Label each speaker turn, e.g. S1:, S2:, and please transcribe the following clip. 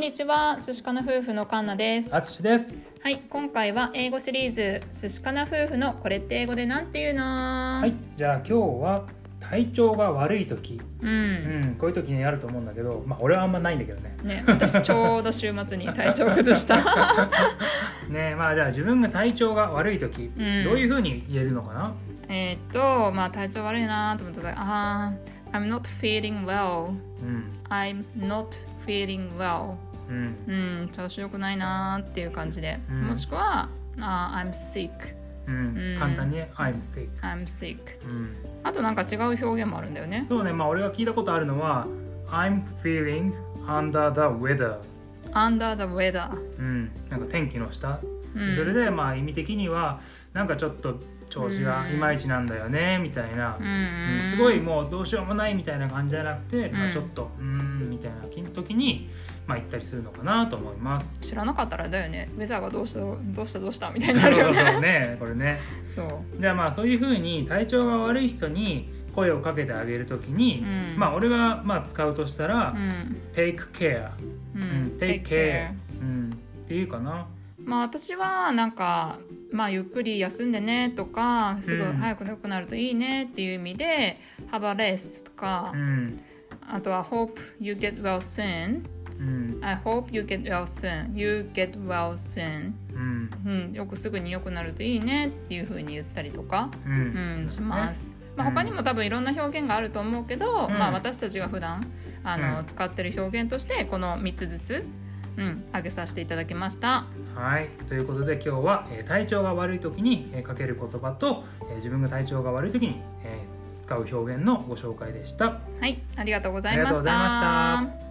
S1: んにちは、寿司かな夫婦のカンナです。
S2: あつしです。
S1: はい、今回は英語シリーズ寿司かな夫婦のこれって英語でなんていうのは
S2: はい、じゃあ今日は体調が悪い時、
S1: う、
S2: うんん、こういう時にあると思うんだけど、まあ俺はあんまないんだけどね。
S1: ね、私ちょうど週末に体調崩した。
S2: ね、まあじゃあ自分が体調が悪い時、
S1: うん
S2: どういう風に言えるのかな？
S1: えーっと、まあ体調悪いなと思ったら、あー、I'm not feeling well.
S2: うん、
S1: I'm not feeling well.
S2: うん、
S1: うん、調子良くないなっていう感じで、
S2: うん
S1: もしくは、あー I'm sick.
S2: 簡単にね I'm sick。
S1: I'm sick.
S2: うん、
S1: あとなんか違う表現もあるんだよね。
S2: そうね、まあ俺が聞いたことあるのは I'm feeling under the weather。
S1: under the weather.
S2: うん、なんか天気の下。
S1: うん
S2: それでまあ意味的にはなんかちょっと調子がいまいちなんだよねみたいな。すごいもうどうしようもないみたいな感じじゃなくて、まあ、
S1: うん
S2: ちょっとうーんみたいな時に、まあ、行ったりするのかなと思います。
S1: 知らなかったらだよね。ウェザーがどうしたどうしたどうしたみたいになるよ
S2: そう
S1: ね
S2: ねこれね。
S1: そう。
S2: じゃあまあそういうふうに体調が悪い人に声をかけてあげる時に、
S1: うん。
S2: まあ俺がまあ使うとしたら、
S1: うん、
S2: take care、
S1: うん。
S2: うん、take care、うん、っていうかな。
S1: まあ私はなんかまあゆっくり休んでねとかすぐ
S2: うん。
S1: 早く良くなるといいねっていう意味で「Have a rest」とか、
S2: うん。
S1: あとは「Hope you get well soon」
S2: うん「
S1: I hope you get well soon」「You get well soon.
S2: うん」
S1: うん、よくすぐに良くなるといいねっていう風に言ったりとか、
S2: う
S1: うん。ん、します。まあ、
S2: うん
S1: 他にも多分いろんな表現があると思うけど、
S2: うん。
S1: まあ、私たちが普段あの、
S2: うん。
S1: 使ってる表現としてこの3つずつ、うん、挙げさせていただきました。
S2: はい。ということで今日は、えー体調が悪い時に、えーかける言葉と、えー自分が体調が悪い時に、えー使う表現のご紹介でした。
S1: はい、ありがとうござい
S2: ありがとうございま
S1: た
S2: した。